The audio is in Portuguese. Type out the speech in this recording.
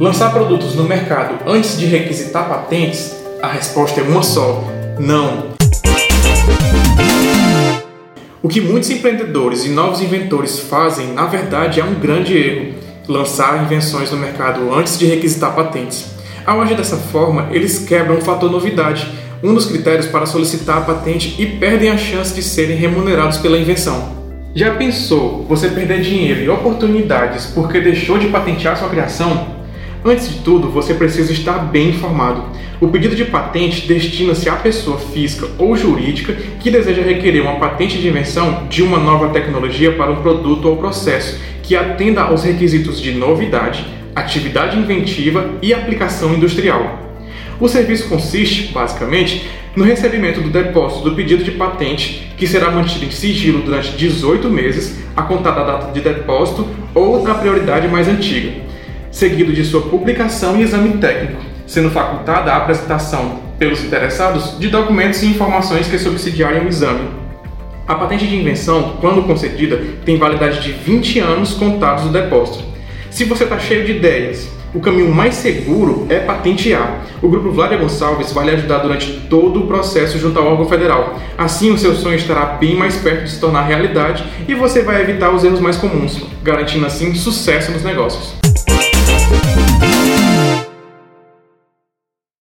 Lançar produtos no mercado antes de requisitar patentes? A resposta é uma só: não. O que muitos empreendedores e novos inventores fazem, na verdade, é um grande erro: lançar invenções no mercado antes de requisitar patentes. Ao agir dessa forma, eles quebram o fator novidade, um dos critérios para solicitar a patente, e perdem a chance de serem remunerados pela invenção. Já pensou você perder dinheiro e oportunidades porque deixou de patentear sua criação? Antes de tudo, você precisa estar bem informado. O pedido de patente destina-se à pessoa física ou jurídica que deseja requerer uma patente de invenção de uma nova tecnologia para um produto ou processo que atenda aos requisitos de novidade, atividade inventiva e aplicação industrial. O serviço consiste, basicamente, no recebimento do depósito do pedido de patente, que será mantido em sigilo durante 18 meses, a contar da data de depósito ou na prioridade mais antiga, seguido de sua publicação e exame técnico, sendo facultada a apresentação pelos interessados de documentos e informações que subsidiarem o exame. A patente de invenção, quando concedida, tem validade de 20 anos contados do depósito. Se você está cheio de ideias, o caminho mais seguro é patentear. O Grupo Vladia Gonçalves vai lhe ajudar durante todo o processo junto ao órgão federal. Assim, o seu sonho estará bem mais perto de se tornar realidade e você vai evitar os erros mais comuns, garantindo assim sucesso nos negócios. Thank you.